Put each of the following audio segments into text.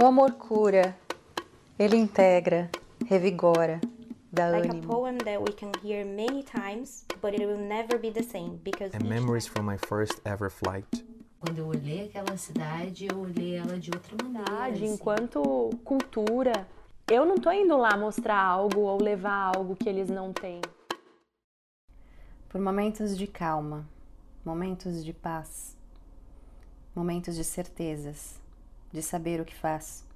O amor cura, ele integra, revigora, dá Like a ânimo. poem that we can hear many times, but it will never be the same because And memories time- from my first ever flight. Quando eu olhei aquela cidade, eu olhei ela de outra maneira. assim. enquanto cultura. Eu não tô indo lá mostrar algo ou levar algo que eles não têm. Por momentos de calma, momentos de paz, momentos de certezas, de saber o que faz,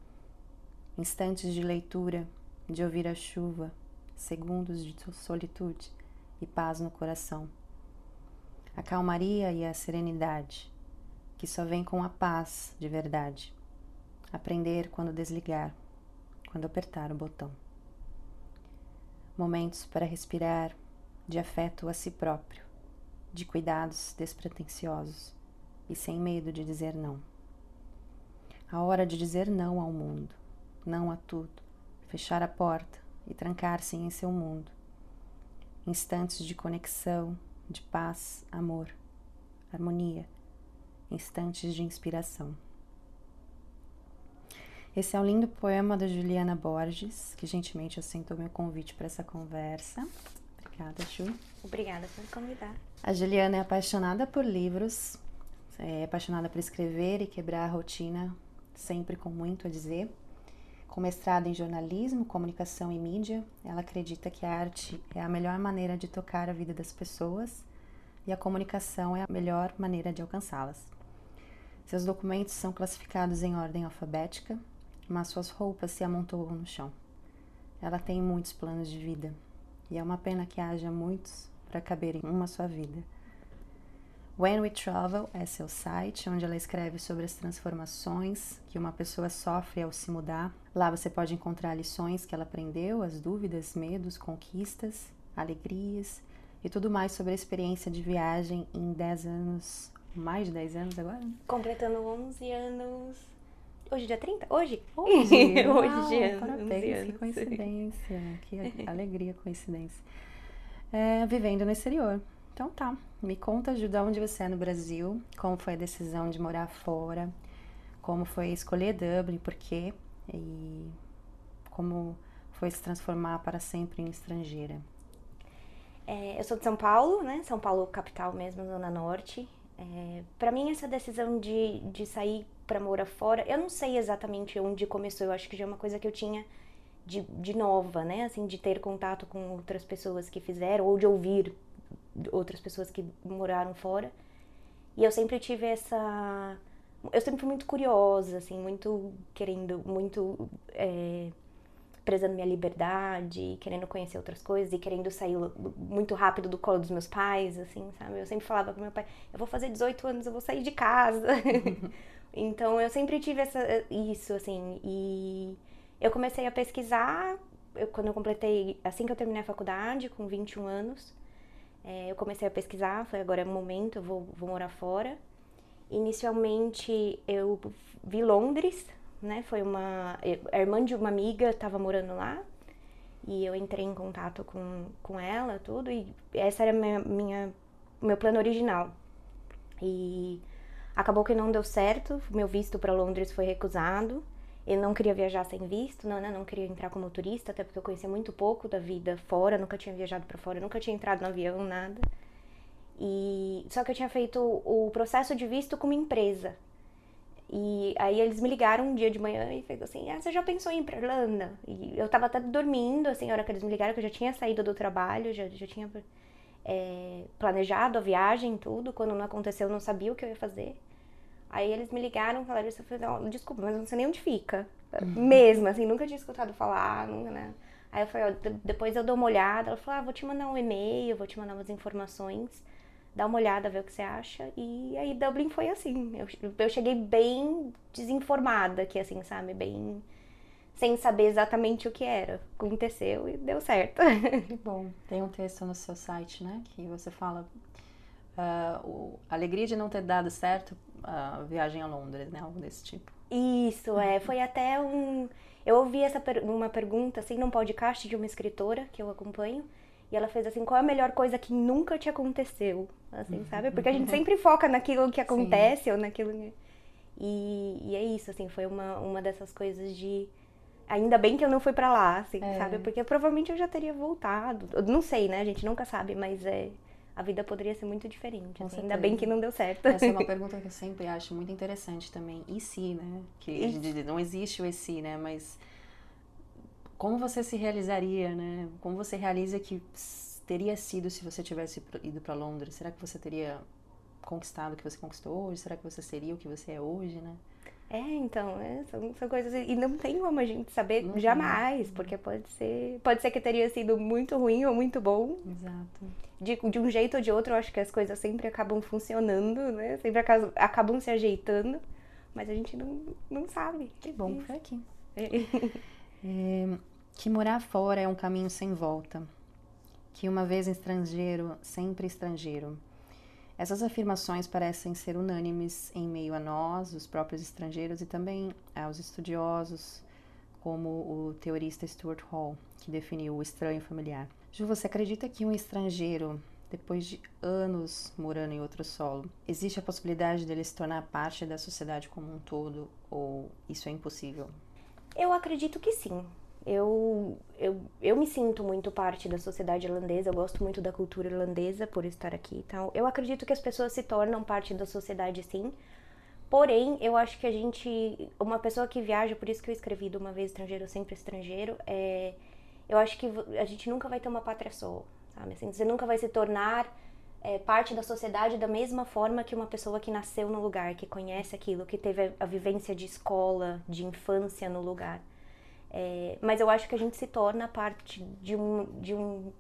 instantes de leitura, de ouvir a chuva, segundos de solitude e paz no coração. A calmaria e a serenidade, que só vem com a paz de verdade. Aprender quando desligar, quando apertar o botão. Momentos para respirar, de afeto a si próprio, de cuidados despretensiosos e sem medo de dizer não. A hora de dizer não ao mundo, não a tudo, fechar a porta e trancar-se em seu mundo. Instantes de conexão, de paz, amor, harmonia, instantes de inspiração. Esse é um lindo poema da Juliana Borges, que gentilmente aceitou meu convite para essa conversa. Obrigada, Ju. Obrigada por me convidar. A Juliana é apaixonada por livros, é apaixonada por escrever e quebrar a rotina, sempre com muito a dizer. Com mestrado em jornalismo, comunicação e mídia, ela acredita que a arte é a melhor maneira de tocar a vida das pessoas e a comunicação é a melhor maneira de alcançá-las. Seus documentos são classificados em ordem alfabética, mas suas roupas se amontoam no chão. Ela tem muitos planos de vida e é uma pena que haja muitos para caber em uma só vida. When We Travel é seu site, onde ela escreve sobre as transformações que uma pessoa sofre ao se mudar. Lá você pode encontrar lições que ela aprendeu, as dúvidas, medos, conquistas, alegrias e tudo mais sobre a experiência de viagem em 10 anos, mais de 10 anos agora? né? Completando 11 anos. Hoje, dia 30? Hoje? Hoje, uau, Hoje, anos, parabéns, que anos. coincidência, que alegria, coincidência. É, vivendo no exterior. Então tá, me conta, de onde você é no Brasil, como foi a decisão de morar fora, como foi escolher Dublin, por quê, e como foi se transformar para sempre em estrangeira. É, eu sou de São Paulo, né? São Paulo, capital mesmo, Zona Norte. É, para mim, essa decisão de, de sair para morar fora, eu não sei exatamente onde começou. Eu acho que já é uma coisa que eu tinha de, de nova, né? Assim, de ter contato com outras pessoas que fizeram, ou de ouvir outras pessoas que moraram fora. E eu sempre tive essa. Eu sempre fui muito curiosa, assim, muito querendo, muito. É, prezando minha liberdade, querendo conhecer outras coisas e querendo sair muito rápido do colo dos meus pais, assim, sabe? Eu sempre falava pro meu pai, eu vou fazer 18 anos, eu vou sair de casa. então eu sempre tive essa, isso, assim, e eu comecei a pesquisar, eu, quando eu completei, assim que eu terminei a faculdade, com 21 anos, é, eu comecei a pesquisar, falei, agora é o momento, eu vou, vou morar fora. Inicialmente eu vi Londres, né? Foi uma. A irmã de uma amiga estava morando lá e eu entrei em contato com, com ela, tudo, e essa era minha, minha meu plano original. E acabou que não deu certo, meu visto para Londres foi recusado. Eu não queria viajar sem visto, não, né? não queria entrar como turista, até porque eu conhecia muito pouco da vida fora, nunca tinha viajado para fora, nunca tinha entrado no avião, nada. E só que eu tinha feito o processo de visto com uma empresa. E aí eles me ligaram um dia de manhã e fez assim: "Ah, você já pensou em ir para Irlanda?" E eu tava até dormindo assim, a hora que eles me ligaram, que eu já tinha saído do trabalho, já já tinha é, planejado a viagem, tudo. Quando não aconteceu, eu não sabia o que eu ia fazer. Aí eles me ligaram falaram isso. Eu falei, desculpa, mas eu não sei nem onde fica. Uhum. Mesmo, assim, nunca tinha escutado falar, nunca, né? Aí eu falei, ó, depois eu dou uma olhada. Ela falou, ah, vou te mandar um e-mail, vou te mandar umas informações. Dá uma olhada, ver o que você acha. E aí Dublin foi assim. Eu, eu cheguei bem desinformada aqui, assim, sabe? Bem sem saber exatamente o que era. Aconteceu e deu certo. Que bom. Tem um texto no seu site, né? Que você fala uh, a alegria de não ter dado certo a viagem a Londres, né? Algo desse tipo. Isso, é. Foi até um. Eu ouvi essa per... uma pergunta, assim, num podcast de uma escritora que eu acompanho. E ela fez assim: qual é a melhor coisa que nunca te aconteceu? Assim, sabe? Porque a gente sempre foca naquilo que acontece Sim. ou naquilo. Que... E, e é isso, assim, foi uma, uma dessas coisas de. Ainda bem que eu não fui pra lá, assim, É. sabe? Porque provavelmente eu já teria voltado. Eu não sei, né? A gente nunca sabe, mas é. A vida poderia ser muito diferente. Assim. Ainda bem que não deu certo. Essa é uma pergunta que eu sempre acho muito interessante também. E se, né? Que E não existe o e se, né? Mas como você se realizaria, né? Como você realiza que teria sido se você tivesse ido para Londres? Será que você teria conquistado o que você conquistou hoje? Será que você seria o que você é hoje, né? É, então, é, são, são coisas. E não tem como a gente saber tem. jamais, porque pode ser. Pode ser que teria sido muito ruim ou muito bom. Exato. De, de um jeito ou de outro, eu acho que as coisas sempre acabam funcionando, né? Sempre acabam, acabam se ajeitando, mas a gente não, não sabe. Que bom que foi aqui. É. É, que morar fora é um caminho sem volta. Que uma vez estrangeiro, sempre estrangeiro. Essas afirmações parecem ser unânimes em meio a nós, os próprios estrangeiros, e também aos estudiosos, como o teorista Stuart Hall, que definiu o estranho familiar. Ju, você acredita que um estrangeiro, depois de anos morando em outro solo, existe a possibilidade dele se tornar parte da sociedade como um todo, ou isso é impossível? Eu acredito que sim. Eu, eu, eu me sinto muito parte da sociedade irlandesa, eu gosto muito da cultura irlandesa por estar aqui e tal. Eu acredito que as pessoas se tornam parte da sociedade sim. Porém, eu acho que a gente. Uma pessoa que viaja, por isso que eu escrevi de uma vez estrangeiro, sempre estrangeiro, é, eu acho que a gente nunca vai ter uma pátria só, sabe? Assim, você nunca vai se tornar é, parte da sociedade da mesma forma que uma pessoa que nasceu no lugar, que conhece aquilo, que teve a, a vivência de escola, de infância no lugar. É, mas eu acho que a gente se torna parte de um, de um,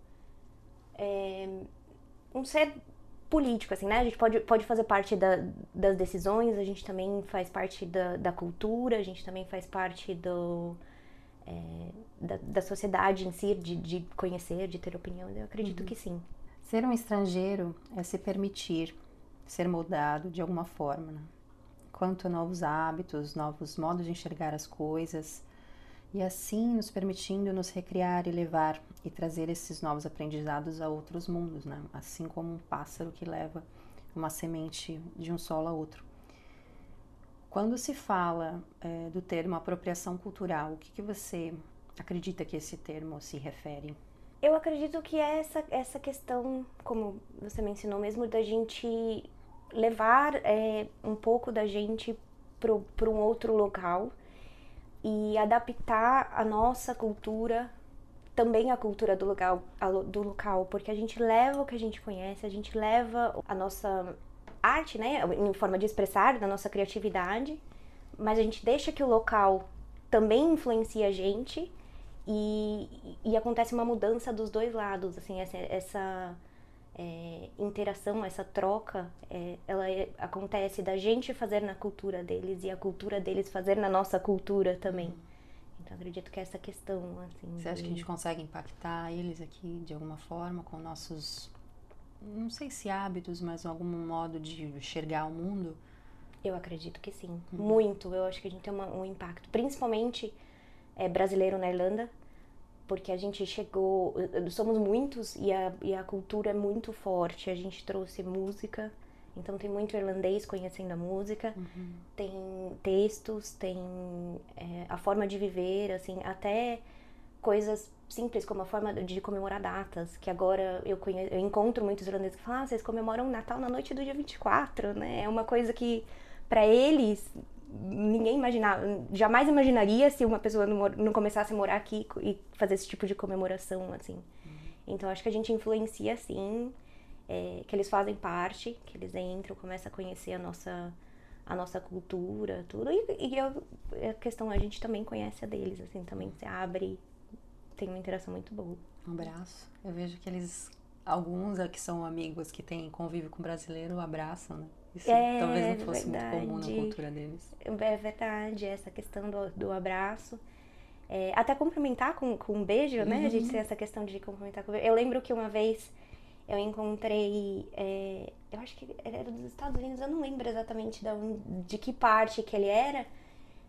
é, um ser político, assim, né? A gente pode, pode fazer parte da, das decisões, a gente também faz parte da, da cultura, a gente também faz parte do, é, da, da sociedade em si, de, de conhecer, de ter opinião. Eu acredito que sim. Ser um estrangeiro é se permitir ser moldado de alguma forma, né? quanto a novos hábitos, novos modos de enxergar as coisas, e assim nos permitindo nos recriar e levar e trazer esses novos aprendizados a outros mundos, né? assim como um pássaro que leva uma semente de um solo a outro. Quando se fala eh, do termo apropriação cultural, o que, que você acredita que esse termo se refere? Eu acredito que é essa, essa questão, como você mencionou mesmo, da gente levar é, um pouco da gente para um outro local e adaptar a nossa cultura também a cultura do local, do local, porque a gente leva o que a gente conhece, a gente leva a nossa arte, né, em forma de expressar, da nossa criatividade, mas a gente deixa que o local também influencie a gente e, e acontece uma mudança dos dois lados, assim, essa, essa é, interação, essa troca, é, ela é- acontece da gente fazer na cultura deles e a cultura deles fazer na nossa cultura também. Então acredito que é essa questão, assim. Você acha que a de- gente consegue impactar eles aqui de alguma forma com nossos, não sei se hábitos, mas algum modo de enxergar o mundo? Eu acredito que sim, muito. Eu acho que a gente tem uma- um impacto, principalmente é, brasileiro na Irlanda, porque a gente chegou, eh, somos muitos e a, e a cultura é muito forte. A gente trouxe música, então tem muito irlandês conhecendo a música, tem textos, tem é, a forma de viver, assim, até coisas simples como a forma de comemorar datas, que agora eu, conhe... eu encontro muitos irlandeses que falam, ah, vocês comemoram o Natal na noite do dia 24, né? É uma coisa que para eles ninguém imaginava, jamais imaginaria se uma pessoa não, não começasse a morar aqui e fazer esse tipo de comemoração, assim. Então acho que a gente influencia sim, é, que eles fazem parte, que eles entram, começam a conhecer a nossa a nossa cultura, tudo. E, e eu- a questão, a gente também conhece a deles, assim, também se abre, tem uma interação muito boa. Um abraço. Eu vejo que eles, alguns é que são amigos que têm convívio com brasileiro, abraçam, né? Isso É, talvez não fosse muito comum na verdade. cultura deles. É verdade, essa questão do, do abraço. É, até cumprimentar com, com um beijo, né? A gente tem essa questão de cumprimentar com beijo. Eu lembro que uma vez eu encontrei, é, eu acho que ele era dos Estados Unidos, eu não lembro exatamente de, onde- de que parte que ele era,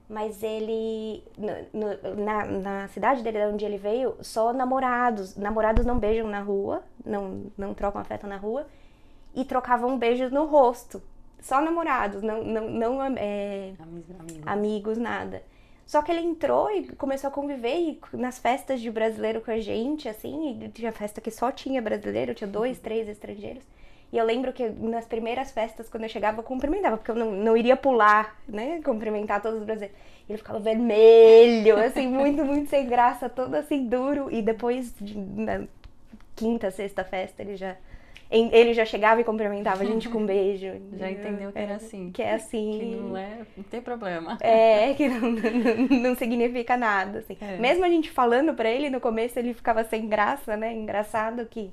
mas ele, no- no- na, na cidade dele, de onde ele veio, só namorados, namorados não beijam na rua, não, não trocam afeto na rua, e trocavam beijos no rosto, só namorados, não, não, não é, Amigo. amigos, nada. Só que ele entrou e começou a conviver e nas festas de brasileiro com a gente, assim, e tinha festa que só tinha brasileiro, tinha dois, três estrangeiros. E eu lembro que nas primeiras festas, quando eu chegava, eu cumprimentava, porque eu não, não iria pular, né? Cumprimentar todos os brasileiros. Ele ficava vermelho, assim, muito, muito sem graça, todo assim, duro. E depois, de- na quinta, sexta festa, ele já. Ele já chegava e cumprimentava a gente com um beijo. Já entendeu que era assim. Que é assim. Que não é, não tem problema. É, que não, não, não significa nada, assim. É. Mesmo a gente falando pra ele, no começo ele ficava sem graça, né? Engraçado que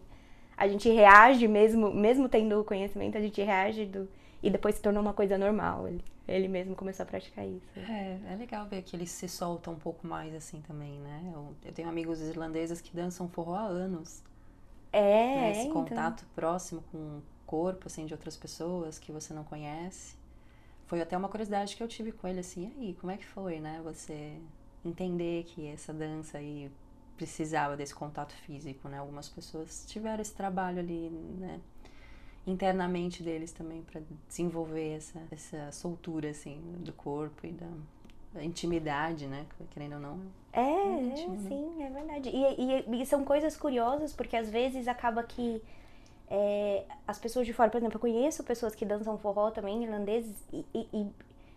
a gente reage mesmo, mesmo tendo o conhecimento, a gente reage do... e depois se tornou uma coisa normal. Ele, ele mesmo começou a praticar isso. É, é legal ver que eles se soltam um pouco mais assim também, né? Eu, eu tenho amigos irlandeses que dançam forró há anos. É, né? Esse então. contato próximo com o corpo, assim, de outras pessoas que você não conhece. Foi até uma curiosidade que eu tive com ele, assim, e aí, como é que foi, né? Você entender que essa dança aí precisava desse contato físico, né? Algumas pessoas tiveram esse trabalho ali, né? Internamente deles também para desenvolver essa, essa soltura, assim, do corpo e da intimidade, né? Querendo ou não. É, é, né? sim, é verdade. E, e- e são coisas curiosas, porque às vezes acaba que é, as pessoas de fora, por exemplo, eu conheço pessoas que dançam forró também, irlandeses, e, e- e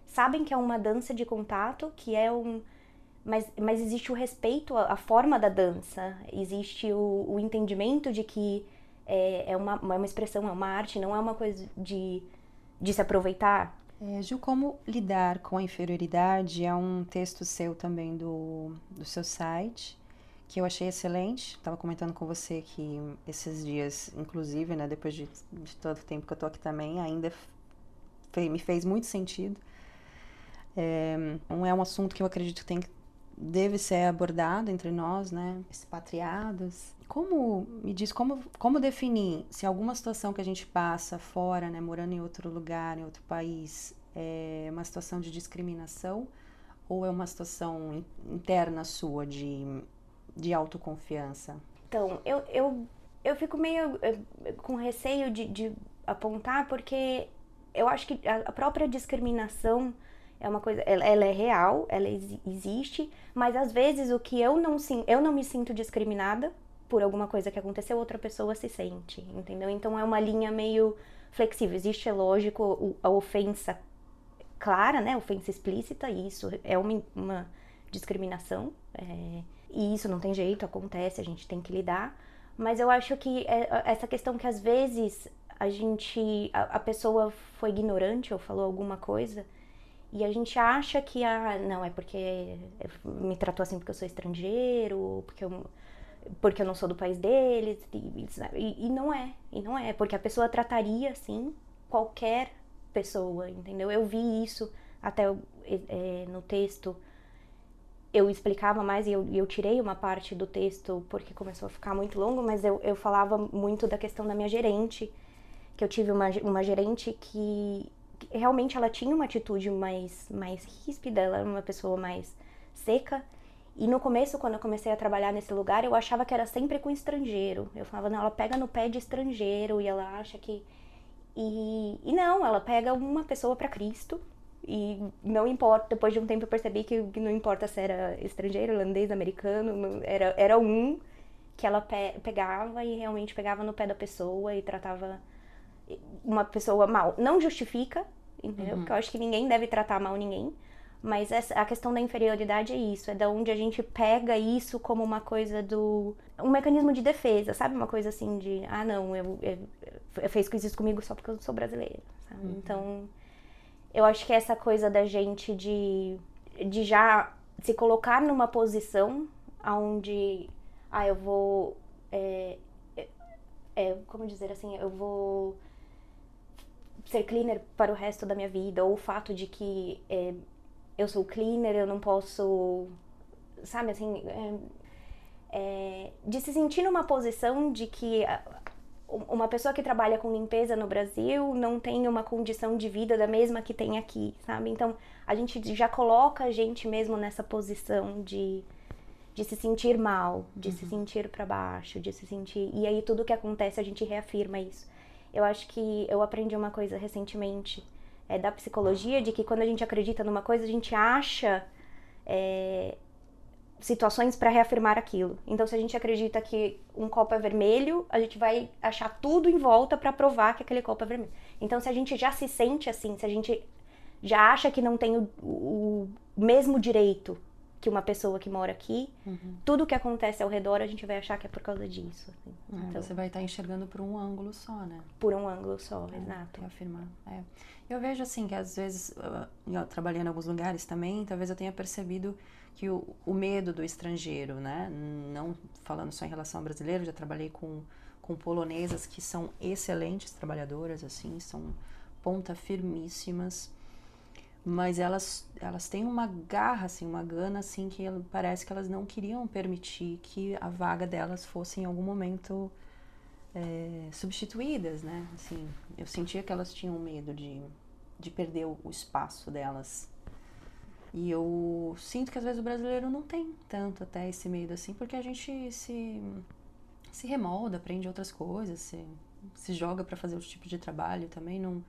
sabem que é uma dança de contato, que é um. Mas, mas existe o respeito à, à forma da dança, existe o, o entendimento de que é, é uma, uma expressão, é uma arte, não é uma coisa de, de se aproveitar. É, Gil, como lidar com a inferioridade é um texto seu também do, do seu site, que eu achei excelente. Estava comentando com você que esses dias, inclusive, né, depois de, de todo o tempo que eu tô aqui também, ainda me fez muito sentido. É, é um assunto que eu acredito que tem que deve ser abordado entre nós, né, expatriados. Como, me diz, como, como definir se alguma situação que a gente passa fora, né, morando em outro lugar, em outro país, é uma situação de discriminação ou é uma situação in- interna sua de, de autoconfiança? Então, eu, eu, eu fico meio eh, com receio de, de apontar, porque eu acho que a própria discriminação é uma coisa, ela, ela é real, ela exi- existe, mas às vezes o que eu não, sin- eu não me sinto discriminada por alguma coisa que aconteceu, outra pessoa se sente, entendeu? Então é uma linha meio flexível. Existe, é lógico, a ofensa clara, né? Ofensa explícita, e isso é uma, uma discriminação. é, e isso não tem jeito, acontece, a gente tem que lidar. Mas eu acho que é- essa questão que às vezes a gente. A, a pessoa foi ignorante ou falou alguma coisa. E a gente acha que, ah, não, é porque me tratou assim porque eu sou estrangeiro, porque eu, porque eu não sou do país deles, e, e- não é, e não é, porque a pessoa trataria assim qualquer pessoa, entendeu? Eu vi isso até é, no texto, eu explicava mais e eu, eu tirei uma parte do texto porque começou a ficar muito longo, mas eu, eu falava muito da questão da minha gerente, que eu tive uma, uma gerente que realmente ela tinha uma atitude mais, mais ríspida, ela era uma pessoa mais seca. E no começo, quando eu comecei a trabalhar nesse lugar, eu achava que era sempre com estrangeiro. Eu falava, não, ela pega no pé de estrangeiro e ela acha que. E, e não, ela pega uma pessoa para Cristo. E não importa, depois de um tempo eu percebi que, não importa se era estrangeiro, holandês, americano, era, era um que ela pe- pegava e realmente pegava no pé da pessoa e tratava uma pessoa mal. Não justifica, entendeu? Porque eu acho que ninguém deve tratar mal ninguém. Mas essa, a questão da inferioridade é isso, é da onde a gente pega isso como uma coisa do. um mecanismo de defesa, sabe? Uma coisa assim de, ah, não, eu, eu, eu fez isso comigo só porque eu sou brasileira, sabe? Então, eu acho que essa coisa da gente de, de já se colocar numa posição onde, ah, eu vou. É, é, como dizer assim, eu vou ser cleaner para o resto da minha vida, ou o fato de que é, eu sou cleaner, eu não posso, sabe assim, é, é, de se sentir numa posição de que uma pessoa que trabalha com limpeza no Brasil não tem uma condição de vida da mesma que tem aqui, sabe? Então a gente já coloca a gente mesmo nessa posição de, de se sentir mal, de se sentir para baixo, de se sentir. E aí tudo que acontece a gente reafirma isso. Eu acho que eu aprendi uma coisa recentemente é, da psicologia de que quando a gente acredita numa coisa, a gente acha é, situações para reafirmar aquilo. Então, se a gente acredita que um copo é vermelho, a gente vai achar tudo em volta para provar que aquele copo é vermelho. Então, se a gente já se sente assim, se a gente já acha que não tem o, o mesmo direito que uma pessoa que mora aqui, Uhum. tudo que acontece ao redor a gente vai achar que é por causa disso. assim. Ah, Então, Você vai estar enxergando por um ângulo só, né? por um ângulo só, É, exato. Reafirmar. É. Eu vejo assim que às vezes, ah, eu trabalhando em alguns lugares também, talvez eu tenha percebido que o, o medo do estrangeiro, né? Não falando só em relação ao brasileiro, já trabalhei com, com polonesas que são excelentes trabalhadoras, assim, são ponta firmíssimas, mas elas, elas têm uma garra, assim, uma gana, assim, que parece que elas não queriam permitir que a vaga delas fosse em algum momento é, substituídas, né? Assim, eu sentia que elas tinham medo de, de perder o espaço delas. E eu sinto que às vezes o brasileiro não tem tanto até esse medo assim, porque a gente se, se remolda, aprende outras coisas, se, se joga para fazer outro tipo de trabalho também não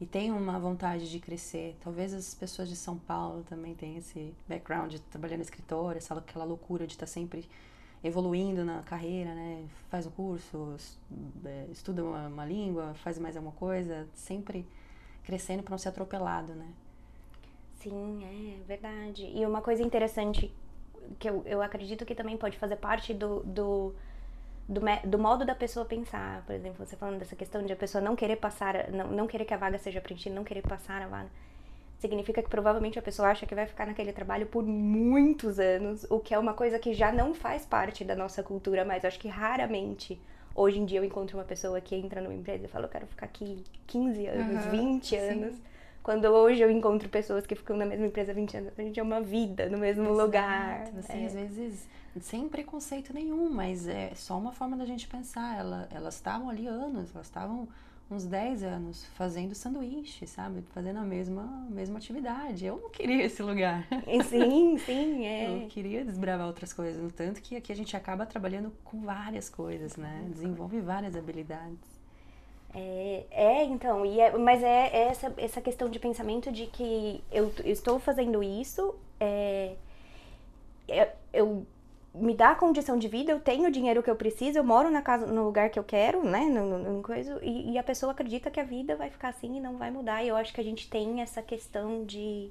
e tem uma vontade de crescer. Talvez as pessoas de São Paulo também tenham esse background de trabalhar no escritório, essa aquela loucura de estar sempre evoluindo na carreira, né? Faz um curso, é, estuda uma, uma língua, faz mais alguma coisa, sempre crescendo para não ser atropelado, né? Sim, é verdade. E uma coisa interessante que eu, eu acredito que também pode fazer parte do, do, do, do modo da pessoa pensar. Por exemplo, você falando dessa questão de a pessoa não querer passar, não, não querer que a vaga seja preenchida, não querer passar a vaga. Significa que provavelmente a pessoa acha que vai ficar naquele trabalho por muitos anos, o que é uma coisa que já não faz parte da nossa cultura, mas acho que raramente hoje em dia eu encontro uma pessoa que entra numa empresa e fala, eu quero ficar aqui 15 anos, Aham, 20 sim. anos. Quando hoje eu encontro pessoas que ficam na mesma empresa há 20 anos, a gente é uma vida no mesmo lugar. Exato, Assim, É. às vezes, sem preconceito nenhum, mas é só uma forma da gente pensar. Ela, elas estavam ali anos, elas estavam uns 10 anos fazendo sanduíche, sabe? Fazendo a mesma, mesma atividade. Eu não queria esse lugar. Sim, sim, Eu é. queria desbravar outras coisas. No tanto que aqui a gente acaba trabalhando com várias coisas, né? Desenvolve várias habilidades. É, é, então, e é- mas é, é essa, essa questão de pensamento de que eu, eu estou fazendo isso, é, é- eu me dá a condição de vida, eu tenho o dinheiro que eu preciso, eu moro na casa, no lugar que eu quero, né, no, no- no coisa, e, e a pessoa acredita que a vida vai ficar assim e não vai mudar. E eu acho que a gente tem essa questão de,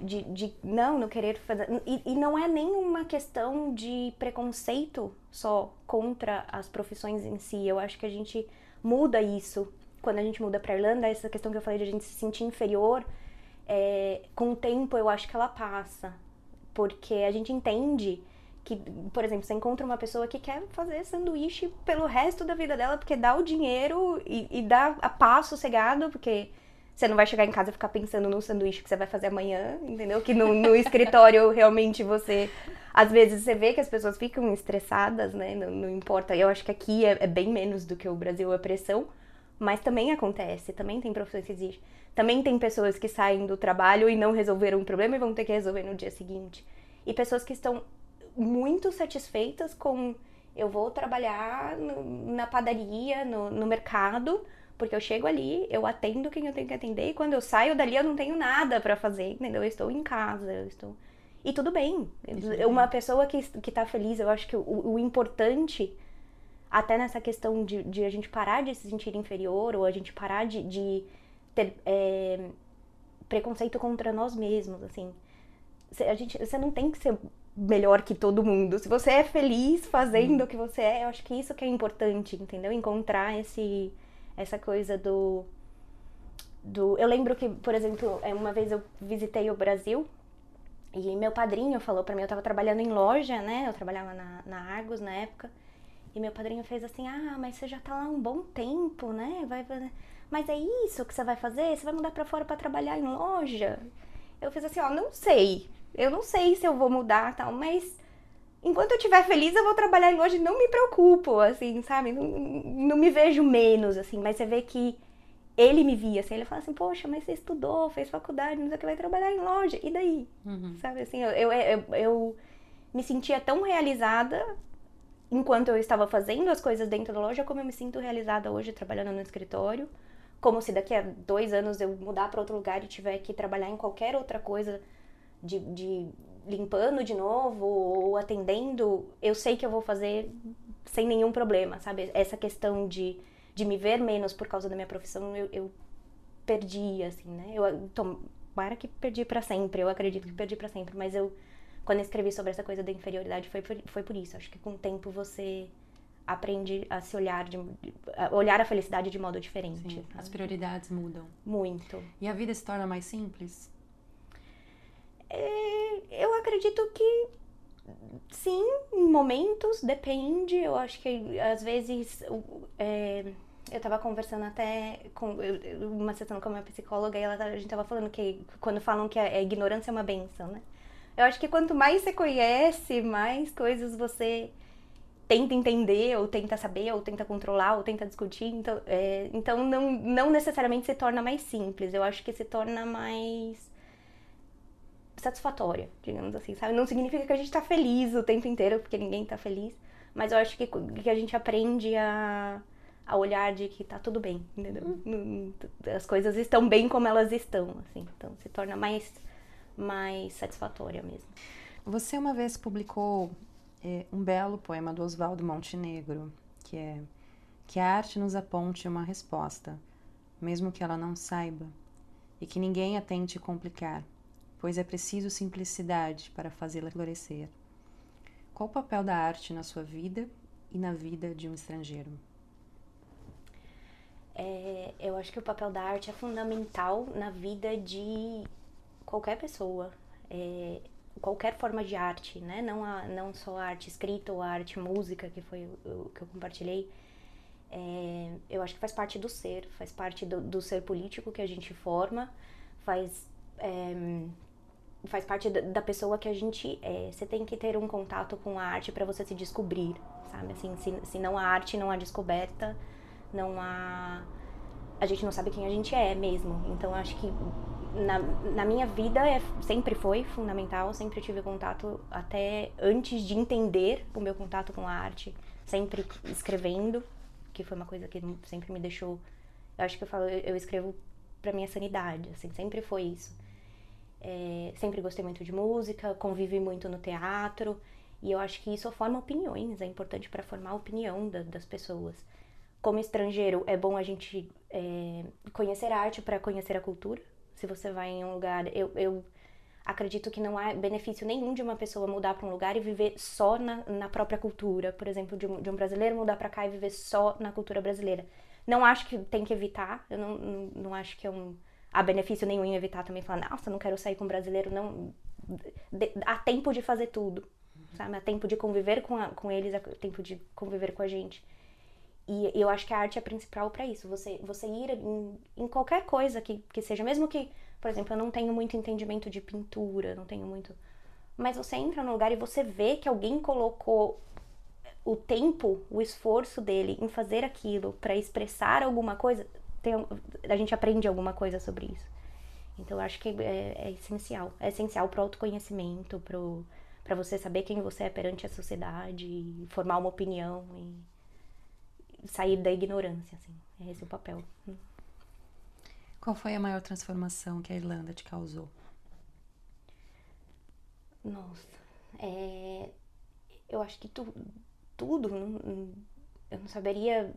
de, de não, não querer fazer. E, e não é nem uma questão de preconceito só contra as profissões em si. Eu acho que a gente muda isso quando a gente muda para Irlanda. Essa questão que eu falei de a gente se sentir inferior, é, com o tempo eu acho que ela passa. Porque a gente entende que, por exemplo, você encontra uma pessoa que quer fazer sanduíche pelo resto da vida dela, porque dá o dinheiro e, e dá a paz sossegado, porque você não vai chegar em casa e ficar pensando no sanduíche que você vai fazer amanhã, entendeu? Que no, no escritório realmente você. Às vezes você vê que as pessoas ficam estressadas, né? Não, não importa. Eu acho que aqui é, é bem menos do que o Brasil a pressão, mas também acontece, também tem profissões que exigem. Também tem pessoas que saem do trabalho e não resolveram um problema e vão ter que resolver no dia seguinte. E pessoas que estão muito satisfeitas com eu vou trabalhar no- na padaria, no, no mercado, porque eu chego ali, eu atendo quem eu tenho que atender e quando eu saio dali eu não tenho nada pra fazer, entendeu? Eu estou em casa, eu estou. E tudo bem. Uma pessoa que, que tá feliz, eu acho que o, o importante, até nessa questão de, de a gente parar de se sentir inferior ou a gente parar de, de ter é, preconceito contra nós mesmos, assim. Cê- a gente, você não tem que ser melhor que todo mundo. Se você é feliz fazendo o que você é, eu acho que isso que é importante, entendeu? Encontrar esse essa coisa do do eu lembro que, por exemplo, é, uma vez eu visitei o Brasil e meu padrinho falou pra mim, eu tava trabalhando em loja, né? Eu trabalhava na, na Argos na época. E meu padrinho fez assim: "Ah, mas você já tá lá um bom tempo, né? Vai mas é isso que você vai fazer? Você vai mudar pra fora pra trabalhar em loja?" Eu fiz assim, ó, não sei. Eu não sei se eu vou mudar, tal, mas enquanto eu estiver feliz, eu vou trabalhar em loja e não me preocupo, assim, sabe? Não, não me vejo menos, assim, mas você vê que ele me via, assim, ele fala assim, poxa, mas você estudou, fez faculdade, não sei o que, vai trabalhar em loja, e daí? Uhum. Sabe, assim, eu, eu, eu, eu me sentia tão realizada enquanto eu estava fazendo as coisas dentro da loja, como eu me sinto realizada hoje trabalhando no escritório, como se daqui a dois anos eu mudar para outro lugar e tiver que trabalhar em qualquer outra coisa de, de limpando de novo ou atendendo, eu sei que eu vou fazer sem nenhum problema, sabe? Essa questão de, de me ver menos por causa da minha profissão, eu, eu perdi, assim, né? Eu tomara que perdi para sempre, eu acredito que perdi para sempre, mas eu, quando eu escrevi sobre essa coisa da inferioridade, foi por, foi por isso. Acho que com o tempo você aprende a se olhar de, a olhar a felicidade de modo diferente. Sim, as prioridades mudam. Muito. E a vida se torna mais simples? Acredito que sim, em momentos, depende. Eu acho que às vezes é, eu tava conversando até com uma sessão com a minha psicóloga e ela, a gente tava falando que quando falam que a, a ignorância é uma benção, né? Eu acho que quanto mais você conhece, mais coisas você tenta entender, ou tenta saber, ou tenta controlar, ou tenta discutir. Então, é, então não, não necessariamente se torna mais simples. Eu acho que se torna mais satisfatória, digamos assim, sabe? Não significa que a gente tá feliz o tempo inteiro, porque ninguém tá feliz. Mas eu acho que, que a gente aprende a, a olhar de que tá tudo bem, entendeu? Hum. As coisas estão bem como elas estão, assim. Então se torna mais, mais satisfatória mesmo. Você uma vez publicou é, um belo poema do Oswaldo Montenegro, que é que a arte nos aponte uma resposta, mesmo que ela não saiba, e que ninguém a tente complicar, pois é preciso simplicidade para fazê-la florescer. Qual o papel da arte na sua vida e na vida de um estrangeiro? É, eu acho que o papel da arte é fundamental na vida de qualquer pessoa. É, qualquer forma de arte, né? Não, a, não só a arte escrita ou a arte música, que foi o, que eu compartilhei. É, eu acho que faz parte do ser, faz parte do, do ser político que a gente forma, faz, é, faz parte da, pessoa que a gente é. Você tem que ter um contato com a arte para você se descobrir, sabe? Assim, se, se não há arte, não há descoberta, não há. A gente não sabe quem a gente é mesmo. Então, acho que na, na minha vida é, sempre foi fundamental, sempre tive contato até antes de entender o meu contato com a arte, sempre escrevendo, que foi uma coisa que sempre me deixou. Eu acho que eu falo, eu escrevo para minha sanidade, assim, sempre foi isso. É, sempre gostei muito de música, convivi muito no teatro e eu acho que isso forma opiniões, é importante para formar a opinião da, das pessoas. Como estrangeiro, é bom a gente é, conhecer a arte para conhecer a cultura, se você vai em um lugar. Eu, eu acredito que não há benefício nenhum de uma pessoa mudar para um lugar e viver só na, na própria cultura. Por exemplo, de um, de um brasileiro mudar para cá e viver só na cultura brasileira. Não acho que tem que evitar, eu não, não, não acho que é um. Há benefício nenhum em evitar também falar, nossa, não quero sair com um brasileiro, não. De, há tempo de fazer tudo, sabe? Há tempo de conviver com, a, com eles, há tempo de conviver com a gente. E eu acho que a arte é principal para isso. Você, você ir em, em, qualquer coisa que, que seja, mesmo que, por exemplo, eu não tenho muito entendimento de pintura, não tenho muito. Mas você entra no lugar e você vê que alguém colocou o tempo, o esforço dele em fazer aquilo para expressar alguma coisa, tem, a gente aprende alguma coisa sobre isso. Então eu acho que é, é essencial. É essencial para o autoconhecimento, para você saber quem você é perante a sociedade, formar uma opinião e sair da ignorância, assim. É esse o papel. Qual foi a maior transformação que a Irlanda te causou? Nossa, é... eu acho que tu, tudo, eu não saberia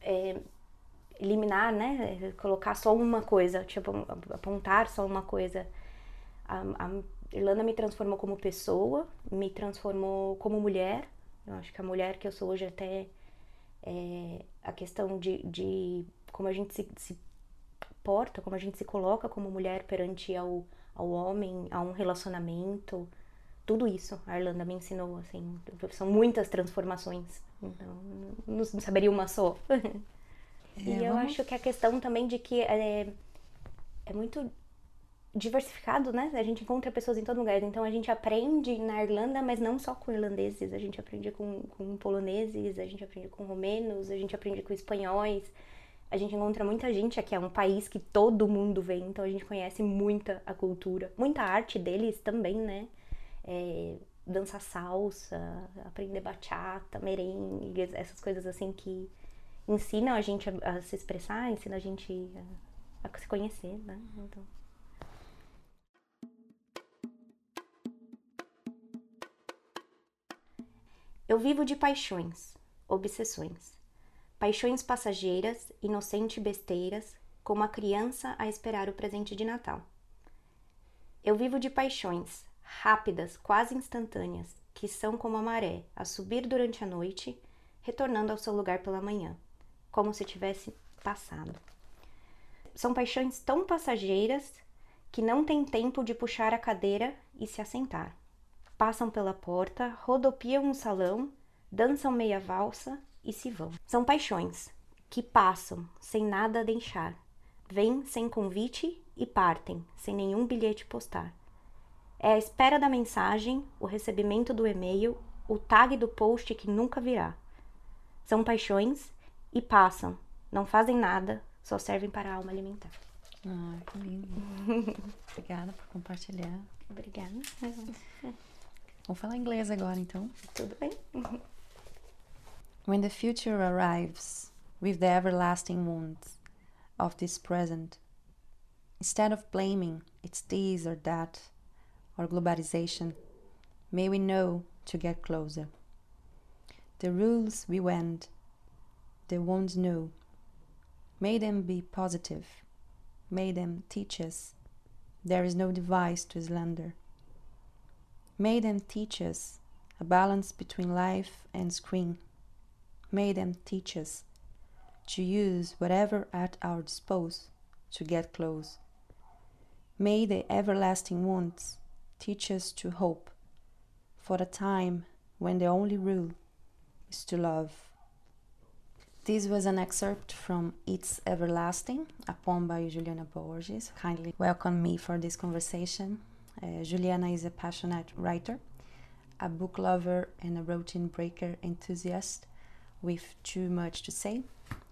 é, eliminar, né? Colocar só uma coisa, tipo, apontar só uma coisa. A, a Irlanda me transformou como pessoa, me transformou como mulher. Eu acho que a mulher que eu sou hoje até é, a questão de, de como a gente se, se, porta, como a gente se coloca como mulher perante ao, ao homem, a um relacionamento, tudo isso a Irlanda me ensinou, assim, são muitas transformações, então não, saberia uma só. É, e eu vamos... acho que a questão também de que é, é muito diversificado, né? A gente encontra pessoas em todo lugar. Então a gente aprende na Irlanda, mas não só com irlandeses. A gente aprende com, com poloneses, a gente aprende com romenos, a gente aprende com espanhóis. A gente encontra muita gente aqui. É um país que todo mundo vem, então a gente conhece muita a cultura, muita arte deles também, né? É, dançar salsa, aprender bachata, merengue, essas coisas assim que, ensinam a gente a, a se expressar, ensinam a gente a, a se conhecer, né? Então... Eu vivo de paixões, obsessões. Paixões passageiras, inocente besteiras, como a criança a esperar o presente de Natal. Eu vivo de paixões, rápidas, quase instantâneas, que são como a maré, a subir durante a noite, retornando ao seu lugar pela manhã, como se tivesse passado. São paixões tão passageiras que não têm tempo de puxar a cadeira e se assentar. Passam pela porta, rodopiam um salão, dançam meia valsa e se vão. São paixões que passam sem nada deixar, vêm sem convite e partem sem nenhum bilhete postar. É a espera da mensagem, o recebimento do e-mail, o tag do post que nunca virá. São paixões e passam, não fazem nada, só servem para a alma alimentar. Ah, que lindo. Obrigada por compartilhar. Obrigada. Vamos falar inglês agora, então. Tudo bem? When the future arrives with the everlasting wounds of this present, instead of blaming it's this or that or globalization, may we know to get closer. The rules we wend, the wounds know. May them be positive, may them teach us there is no device to slander. May them teach us a balance between life and screen. May them teach us to use whatever at our dispose to get close. May the everlasting wounds teach us to hope for a time when the only rule is to love. This was an excerpt from It's Everlasting, a poem by Juliana Borges. Kindly welcome me for this conversation. Uh, Juliana is a passionate writer, a book lover, and a routine breaker enthusiast with too much to say.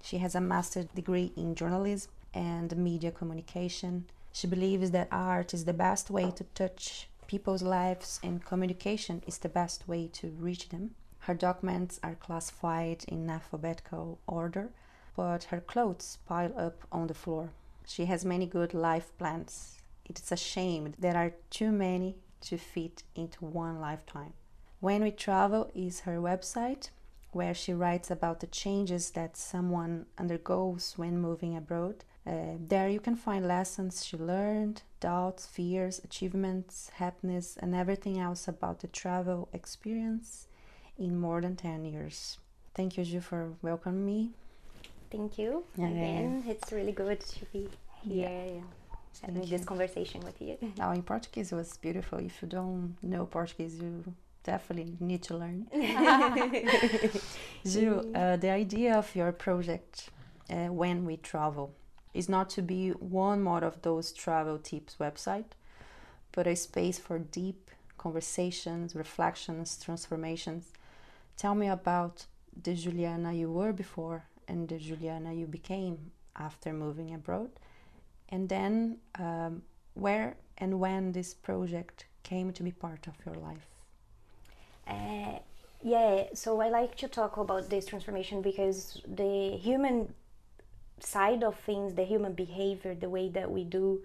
She has a master's degree in journalism and media communication. She believes that art is the best way to touch people's lives and communication is the best way to reach them. Her documents are classified in alphabetical order, but her clothes pile up on the floor. She has many good life plans. It's a shame there are too many to fit into one lifetime. When We Travel is her website, where she writes about the changes that someone undergoes when moving abroad. Uh, there you can find lessons she learned, doubts, fears, achievements, happiness, and everything else about the travel experience in more than 10 years. Thank you, Ju, for welcoming me. Thank you Yeah. again. It's really good to be here and having Thank this you. conversation with you. Now, in Portuguese it was beautiful. If you don't know Portuguese, you definitely need to learn. Ju, uh, the idea of your project, uh, When We Travel, is not to be one more of those travel tips website, but a space for deep conversations, reflections, transformations. Tell me about the Juliana you were before and the Juliana you became after moving abroad, and then um, where and when this project came to be part of your life. Uh, yeah, so I like to talk about this transformation because the human side of things, the human behavior, the way that we do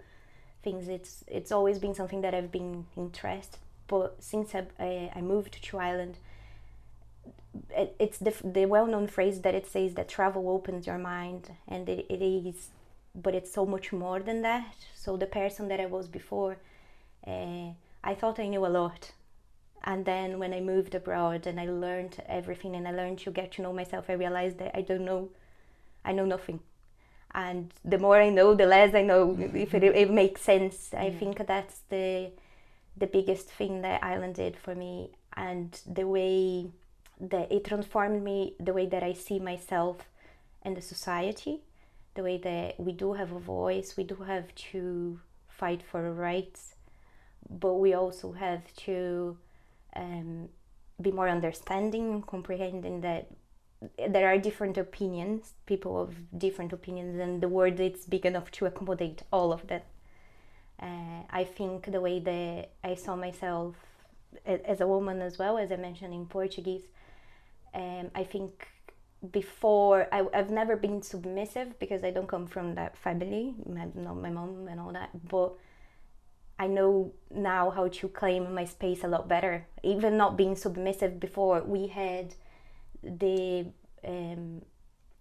things, it's it's always been something that I've been interested. But since I, I, I moved to Ireland, it, it's the, the well-known phrase that it says that travel opens your mind, and it, it is, but it's so much more than that. So the person that I was before, uh, I thought I knew a lot, and then when I moved abroad and I learned everything and I learned to get to know myself, I realized that I don't know, I know nothing. And the more I know, the less I know. If it, it makes sense, I think that's the the biggest thing that Ireland did for me, and the way that it transformed me, the way that I see myself and the society, the way that we do have a voice, we do have to fight for rights, but we also have to um, be more understanding, comprehending that there are different opinions, people of different opinions, and the world is big enough to accommodate all of that. Uh, I think the way that I saw myself as a woman as well, as I mentioned in Portuguese, um, I think before I, I've never been submissive because I don't come from that family, my, not my mom and all that. But I know now how to claim my space a lot better. Even not being submissive before, we had the um,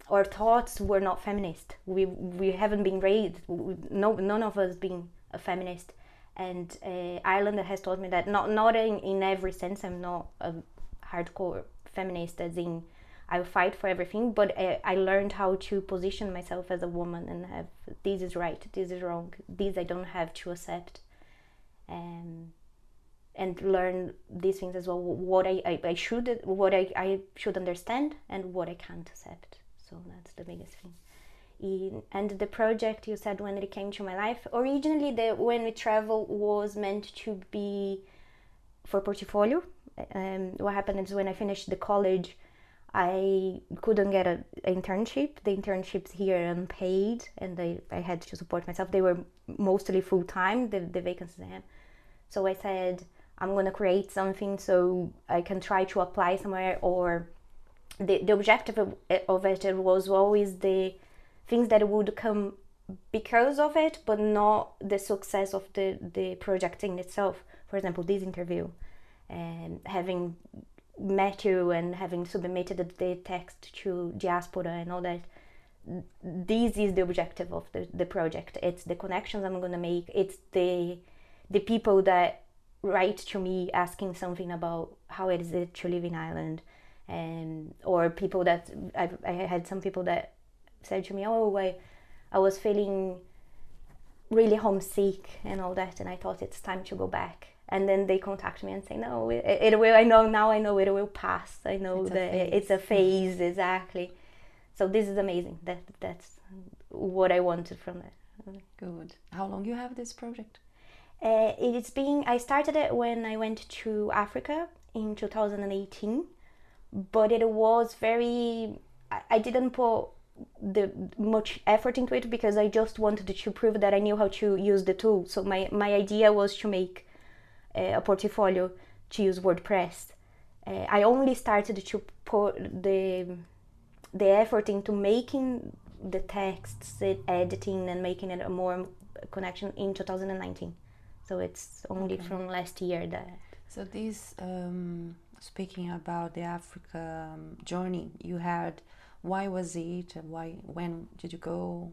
our thoughts were not feminist. We we haven't been raised. We, no, none of us being a feminist. And uh, Ireland has taught me that not not in, in every sense. I'm not a hardcore feminist, as in I fight for everything. But uh, I learned how to position myself as a woman and have this is right, this is wrong, this I don't have to accept. Um, and learn these things as well. What I, I, I should what I, I should understand and what I can't accept. So that's the biggest thing. In, and the project you said when it came to my life originally the when we travel was meant to be for portfolio um, what happened is when i finished the college i couldn't get an internship. The internships here are unpaid and I, I had to support myself. They were mostly full-time the, the vacancies i had. So i said i'm going to create something so i can try to apply somewhere or the, the objective of, of it was always the things that would come because of it, but not the success of the, the project in itself. For example, this interview, and having met you and having submitted the text to diaspora and all that. This is the objective of the, the project. It's the connections I'm gonna make. It's the the people that write to me asking something about how it is to live in Ireland, and or people that I, I had some people that said to me, "Oh, I, I was feeling really homesick and all that, and I thought it's time to go back." And then they contact me and say, "No, it, it will. I know now. I know it will pass. I know It's that phase." it's a phase exactly." So this is amazing. That that's what I wanted from it. Good. How long you have this project? Uh, it's being I started it when I went to Africa in 2018, but it was very I, I didn't put the much effort into it because I just wanted to prove that I knew how to use the tool. So my my idea was to make a portfolio to use WordPress. Uh, I only started to put the the effort into making the texts, editing, and making it a more connection in 2019. So it's only Okay. from last year that So this, um, speaking about the Africa um, journey you had, why was it? Why? When did you go?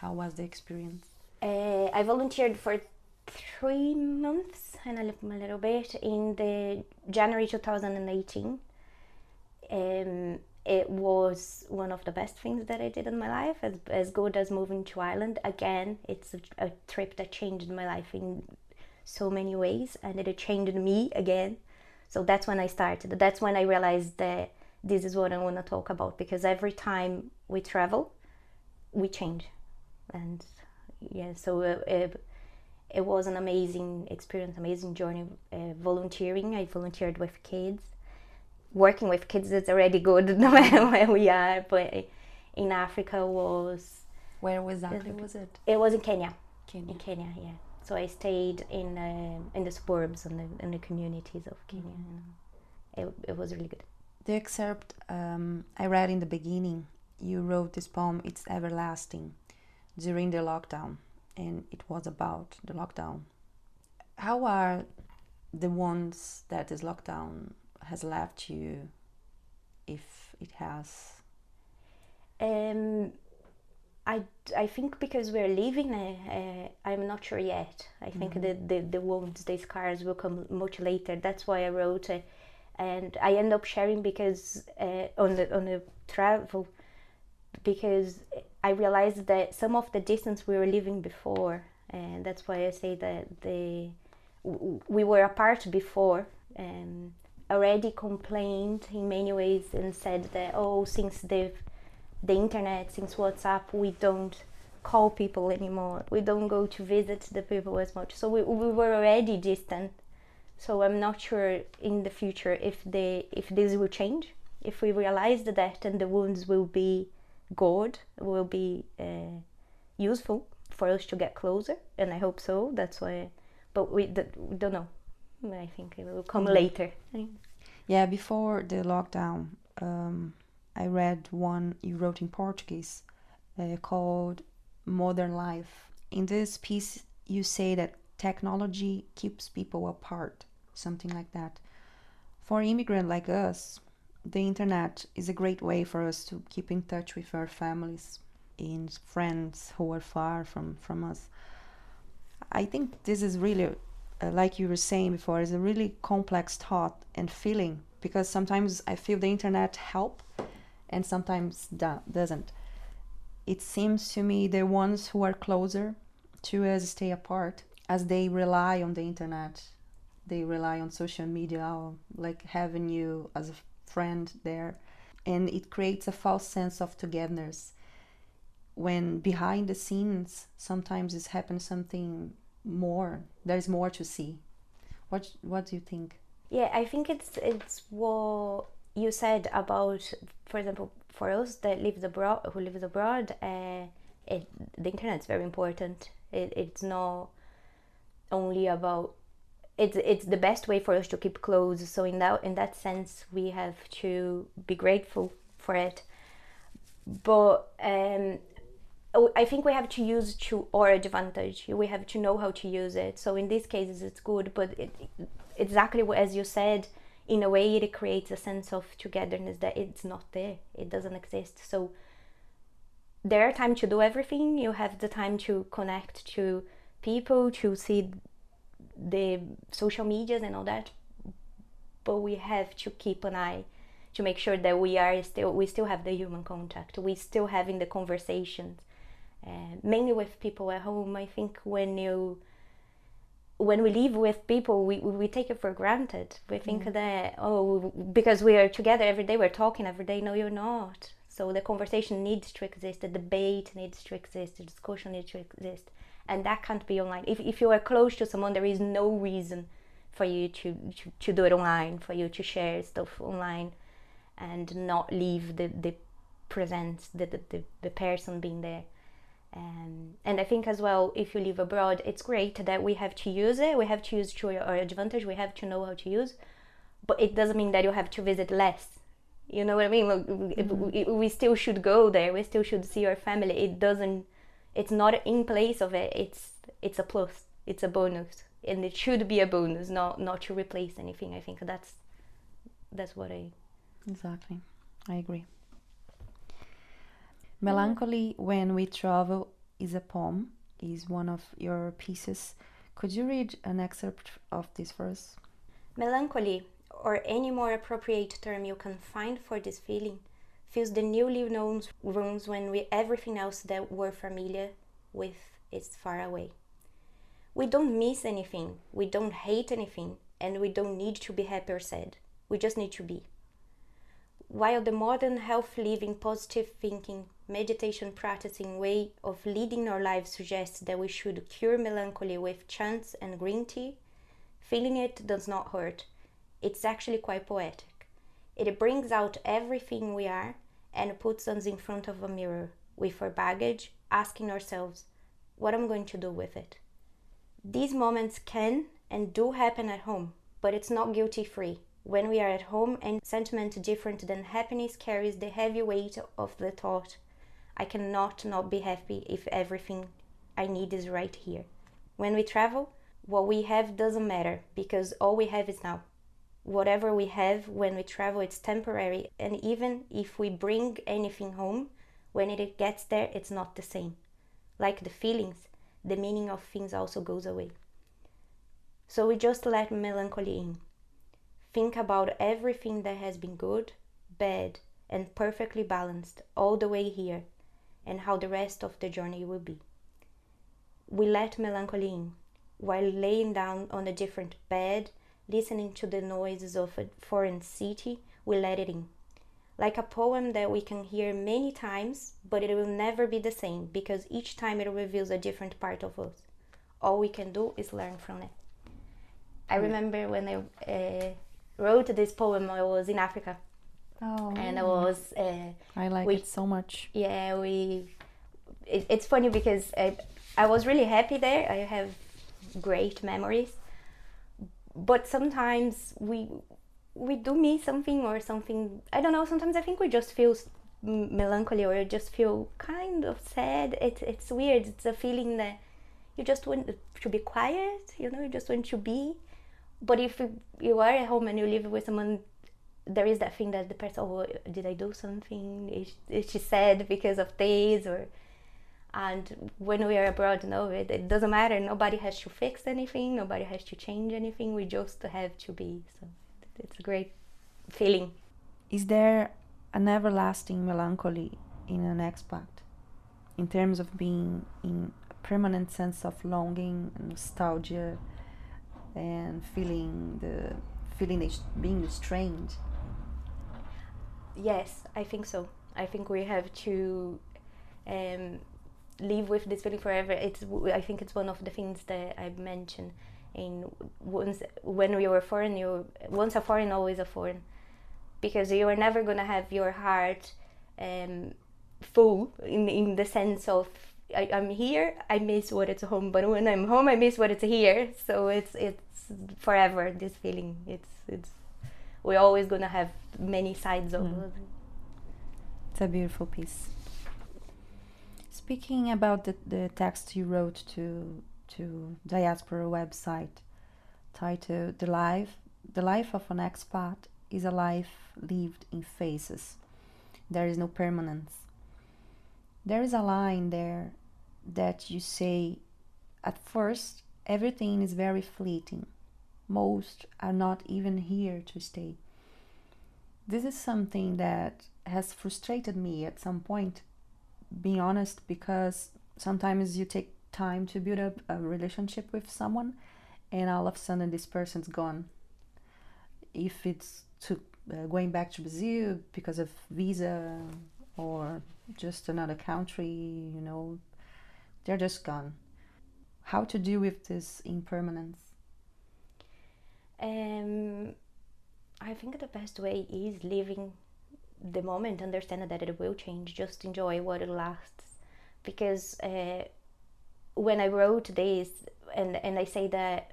How was the experience? uh, I volunteered for three months and a little, a little bit in the January 2018. Um, it was one of the best things that I did in my life, as, as good as moving to Ireland. Again, it's a, a trip that changed my life in so many ways, and it changed me again. So that's when I started. That's when I realized that this is what I want to talk about because every time we travel, we change, and yeah. So uh, it, it was an amazing experience, amazing journey. Uh, volunteering, I volunteered with kids. Working with kids is already good no matter where we are, but in Africa was Where was exactly was it? it was in Kenya. Kenya. In Kenya, yeah. So I stayed in uh, in the suburbs and the, in the communities of Kenya. And it, it was really good. The excerpt um, I read in the beginning, you wrote this poem, It's Everlasting, during the lockdown, and it was about the lockdown. How are the ones that this lockdown has left you, if it has? Um, I, I think because we're leaving, uh, uh, I'm not sure yet. I think the, the, the wounds, the scars will come much later. That's why I wrote it. And I end up sharing because uh, on the on the travel, because I realized that some of the distance we were living before, and that's why I say that the we were apart before, and already complained in many ways and said that oh since they've the internet since whatsapp we don't call people anymore. We don't go to visit the people as much. So we, we were already distant. So i'm not sure in the future if they if this will change if we realize that and the wounds will be good will be uh, useful for us to get closer and i hope so that's why but we, we don't know i think it will come Mhm. later Yeah, before the lockdown, um, I read one you wrote in Portuguese uh, called Modern Life. In this piece, you say that technology keeps people apart, something like that. For immigrant like us, the internet is a great way for us to keep in touch with our families and friends who are far from, from us. I think this is really, uh, like you were saying before, is a really complex thought and feeling because sometimes I feel the internet help and sometimes do- doesn't. It seems to me the ones who are closer to us stay apart as they rely on the internet. They rely on social media, like having you as a friend there, and it creates a false sense of togetherness. When behind the scenes, sometimes it's happened something more. There's more to see. What What do you think? Yeah, I think it's it's what you said about, for example, for us that live abroad, who live abroad, uh, it, the internet is very important. It, it's not only about it's it's the best way for us to keep close. So in that in that sense, we have to be grateful for it. But um, I think we have to use to our advantage. We have to know how to use it. So in these cases, it's good. But it, exactly as you said, in a way, it creates a sense of togetherness that it's not there. It doesn't exist. So there are time to do everything. You have the time to connect to people, to see the social medias and all that. But we have to keep an eye to make sure that we are still we still have the human contact. We still having the conversations, uh, mainly with people at home. I think when you when we live with people, we, we take it for granted. We think mm. that, oh, because we are together every day, we're talking every day. No, you're not. So the conversation needs to exist, the debate needs to exist, the discussion needs to exist. And that can't be online. If, if you are close to someone, there is no reason for you to, to, to do it online, for you to share stuff online and not leave the, the presence, the, the, the, person being there. Um, and I think as well, if you live abroad, it's great that we have to use it. We have to use to our advantage. We have to know how to use, but it doesn't mean that you have to visit less. You know what I mean? Mm-hmm. We still should go there. We still should see our family. It doesn't. It's not in place of it. It's it's a plus. It's a bonus, and it should be a bonus, not not to replace anything. I think that's that's what I. Exactly, I agree. Melancholy When We Travel is a poem, is one of your pieces. Could you read an excerpt of this verse? Melancholy, or any more appropriate term you can find for this feeling, fills the newly known rooms when we, everything else that we're familiar with is far away. We don't miss anything, we don't hate anything, and we don't need to be happy or sad. We just need to be. While the modern health living, positive thinking, meditation practicing way of leading our lives suggests that we should cure melancholy with chants and green tea, feeling it does not hurt. It's actually quite poetic. It brings out everything we are and puts us in front of a mirror with our baggage, asking ourselves, what am I going to do with it? These moments can and do happen at home, but it's not guilty free when we are at home and sentiment different than happiness carries the heavy weight of the thought I cannot not be happy if everything I need is right here. When we travel, what we have doesn't matter because all we have is now. Whatever we have when we travel, it's temporary, and even if we bring anything home, when it gets there, it's not the same. Like the feelings, the meaning of things also goes away. So we just let melancholy in Think about everything that has been good, bad, and perfectly balanced all the way here, and how the rest of the journey will be. We let melancholy in while laying down on a different bed, listening to the noises of a foreign city, we let it in. Like a poem that we can hear many times, but it will never be the same because each time it reveals a different part of us. All we can do is learn from it. I mm. remember when I uh, wrote this poem, I was in Africa. Oh. And I was. Uh, I like we, it so much. Yeah, we. It, it's funny because I, I was really happy there. I have great memories. But sometimes we we do miss something or something. I don't know. Sometimes I think we just feel melancholy or just feel kind of sad. It's it's weird. It's a feeling that you just want to be quiet. You know, you just want to be. But if you, you are at home and you live with someone, there is that thing that the person, oh, did I do something? Is, is she sad because of this or? And when we are abroad, no, it, it doesn't matter. Nobody has to fix anything. Nobody has to change anything. We just have to be. So it's a great feeling. Is there an everlasting melancholy in an expat in terms of being in a permanent sense of longing and nostalgia and feeling the feeling being strained? Yes, I think so. I think we have to um, live with this feeling forever. It's I think it's one of the things that I mentioned in once when we were foreign. You once a foreign, always a foreign, because you are never gonna have your heart um, full in in the sense of I, I'm here. I miss what it's home, but when I'm home, I miss what it's here. So it's it's forever. This feeling. It's it's we're always gonna have many sides of Mm. it. It's a beautiful piece. Speaking about the, the text you wrote to to diaspora website titled The Life The Life of an Expat is a life lived in phases. There is no permanence. There is a line there that you say at first everything is very fleeting. Most are not even here to stay. This is something that has frustrated me at some point, being honest, because sometimes you take time to build up a relationship with someone and all of a sudden this person's gone. If it's to uh, going back to Brazil because of visa or just another country, you know, they're just gone. How to deal with this impermanence? Um, I think the best way is living the moment, understand that it will change, just enjoy what it lasts. Because uh, when I wrote this, and, and I say that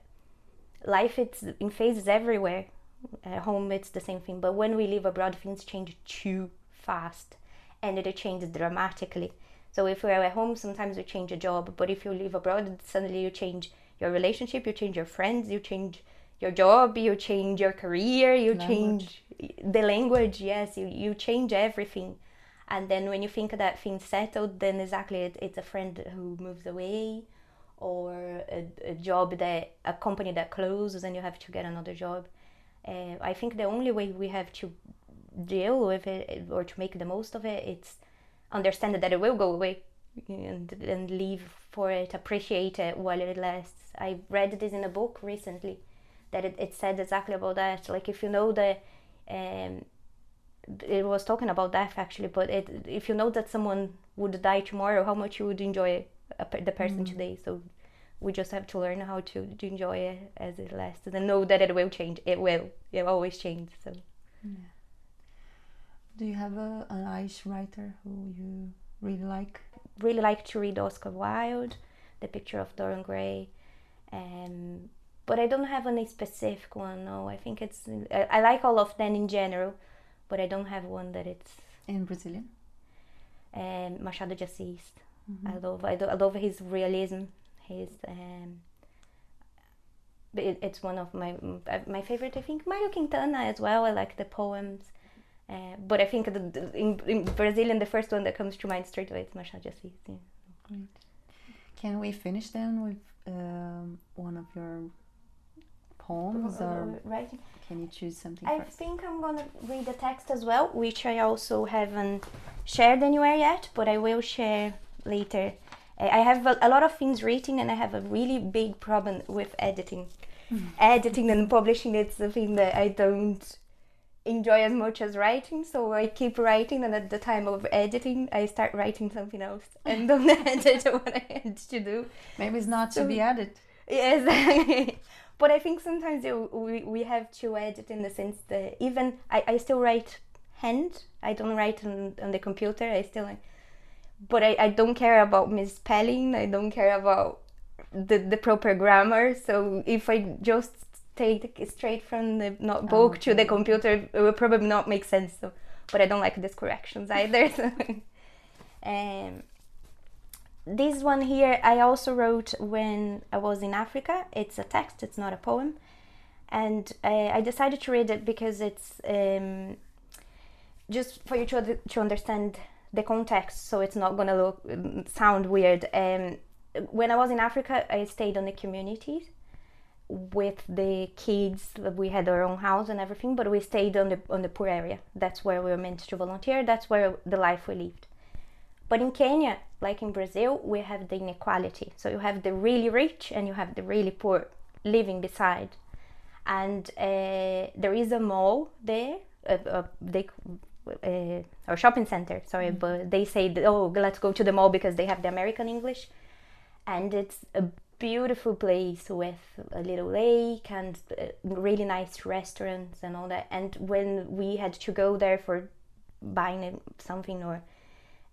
life it's in phases everywhere. At home it's the same thing, but when we live abroad, things change too fast, and it changes dramatically. So if we're at home, sometimes we change a job, but if you live abroad, suddenly you change your relationship, you change your friends, you change your job, you change your career, you change the language. Yes, you, you change everything. And then when you think that things settled, then exactly it, it's a friend who moves away, or a, a job that a company that closes and you have to get another job. Uh, I think the only way we have to deal with it or to make the most of it, it's understand that it will go away and, and live for it, appreciate it while it lasts. I read this in a book recently that it, it said exactly about that. Like if you know that um, it was talking about death actually, but it, if you know that someone would die tomorrow, how much you would enjoy a, the person today. So we just have to learn how to, to enjoy it as it lasts and know that it will change. It will. It will always change. So Do you have a, an Irish writer who you really like? really like to read Oscar Wilde, The Picture of Dorian Gray, um, but I don't have any specific one. No, I think it's I, I like all of them in general, but I don't have one that it's In Brazilian? um, Machado de Assis. I love I, do, I love his realism. His um, it, it's one of my my favorite. I think Mario Quintana as well. I like the poems. Uh, but I think the, the, in, in Brazilian, the first one that comes to mind straight away is Machado de Assis. Yeah. Great. Can we finish then with um, one of your poems, or um, Right. can you choose something I first? think I'm gonna read the text as well, which I also haven't shared anywhere yet, but I will share later. I have a, a lot of things written, and I have a really big problem with editing. Hmm. Editing and publishing it's the thing that I don't enjoy as much as writing, so I keep writing, and at the time of editing, I start writing something else and don't edit what I had to do. Maybe it's not to be added. Yes, but I think sometimes we, we have to edit in the sense that even I, I still write hand. I don't write on, on the computer. I still, but I, I don't care about misspelling. I don't care about the, the proper grammar. So if I just take straight from the notebook to the computer, it will probably not make sense. So, but I don't like these corrections either. so. um, this one here I also wrote when I was in Africa. It's a text, it's not a poem. And uh, I decided to read it because it's um, just for you to, to understand the context so it's not gonna look um, sound weird. Um, when I was in Africa, I stayed on the communities with the kids. We had our own house and everything, but we stayed on the on the poor area. That's where we were meant to volunteer. That's where the life we lived. But in Kenya, like in Brazil, we have the inequality. So you have the really rich and you have the really poor living beside. And uh, there is a mall there, uh, uh, they, uh, or shopping center, sorry, but they say, oh, let's go to the mall because they have the American English. And it's a beautiful place with a little lake and uh, really nice restaurants and all that. And when we had to go there for buying something or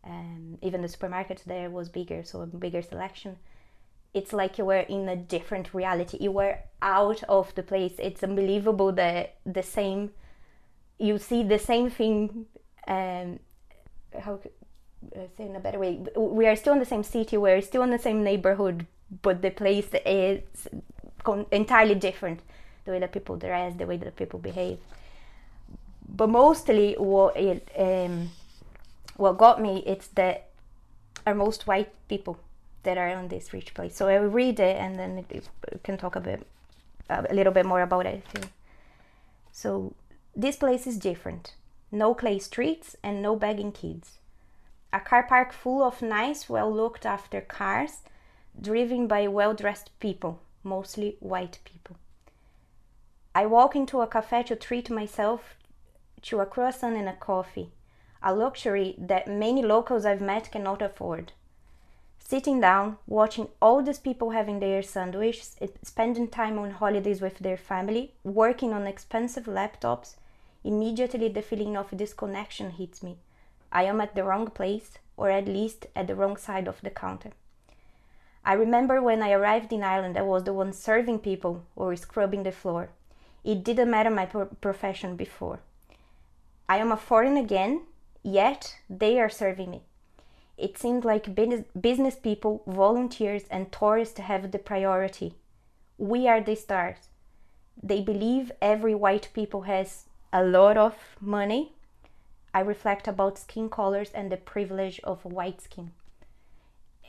um, even the supermarket there was bigger, so a bigger selection. It's like you were in a different reality. You were out of the place. It's unbelievable that the same, you see the same thing. Um, how uh, say in a better way? We are still in the same city. We're still in the same neighborhood, but the place is con- entirely different. The way that people dress, the way that people behave. But mostly, what it um, what got me it's that are most white people that are on this rich place. So I will read it and then it can talk a bit, uh, a little bit more about it. So this place is different. No clay streets and no begging kids. A car park full of nice, well looked after cars, driven by well dressed people, mostly white people. I walk into a cafe to treat myself to a croissant and a coffee a luxury that many locals I've met cannot afford. Sitting down, watching all these people having their sandwiches, spending time on holidays with their family, working on expensive laptops, immediately the feeling of disconnection hits me. I am at the wrong place, or at least at the wrong side of the counter. I remember when I arrived in Ireland, I was the one serving people or scrubbing the floor. It didn't matter my pro- profession before. I am a foreign again, yet they are serving me. It seems like business people, volunteers, and tourists have the priority. We are the stars. They believe every white people has a lot of money. I reflect about skin colors and the privilege of white skin.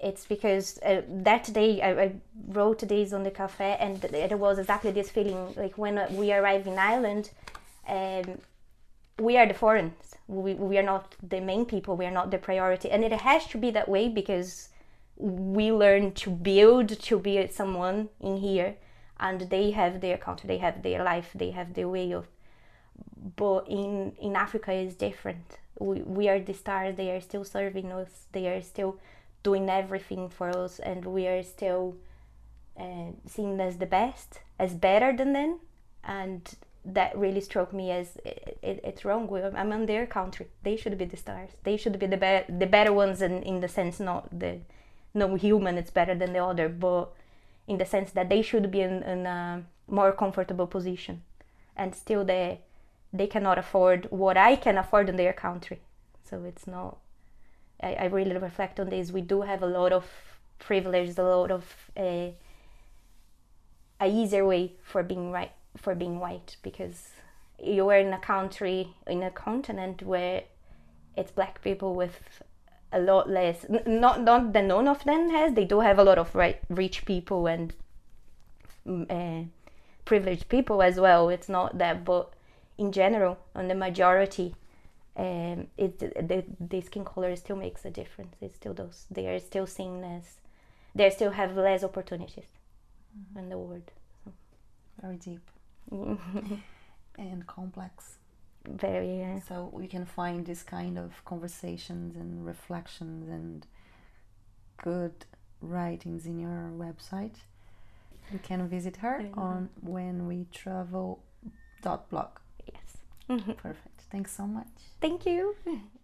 It's because uh, that day I, I, wrote days on the cafe, and it was exactly this feeling. Like when we arrived in Ireland, um, we are the foreigners. We, we are not the main people. We are not the priority. And it has to be that way because we learn to build to be someone in here and they have their culture, they have their life, they have their way of. But in, in Africa, it's different. We, we are the stars, they are still serving us, they are still doing everything for us, and we are still uh, seen as the best, as better than them. And that really struck me as it, it, it's wrong. I'm on their country. They should be the stars. They should be the be- the better ones in, in the sense not the no human it's better than the other, but in the sense that they should be in, in a more comfortable position, and still they they cannot afford what I can afford in their country. So it's not. I, I really reflect on this. We do have a lot of privileges, a lot of uh, a easier way for being right for being white because you are in a country in a continent where it's black people with a lot less not not that none of them has. They do have a lot of right rich people and uh, privileged people as well. It's not that but in general on the majority um, it the, the skin color still makes a difference. It still does. They are still seen as they still have less opportunities mm-hmm. in the world so. very deep and complex. Very, yeah. So we can find this kind of conversations and reflections and good writings in your website. You can visit her on when we travel dot blog. Yes. Perfect. Thanks so much. Thank you.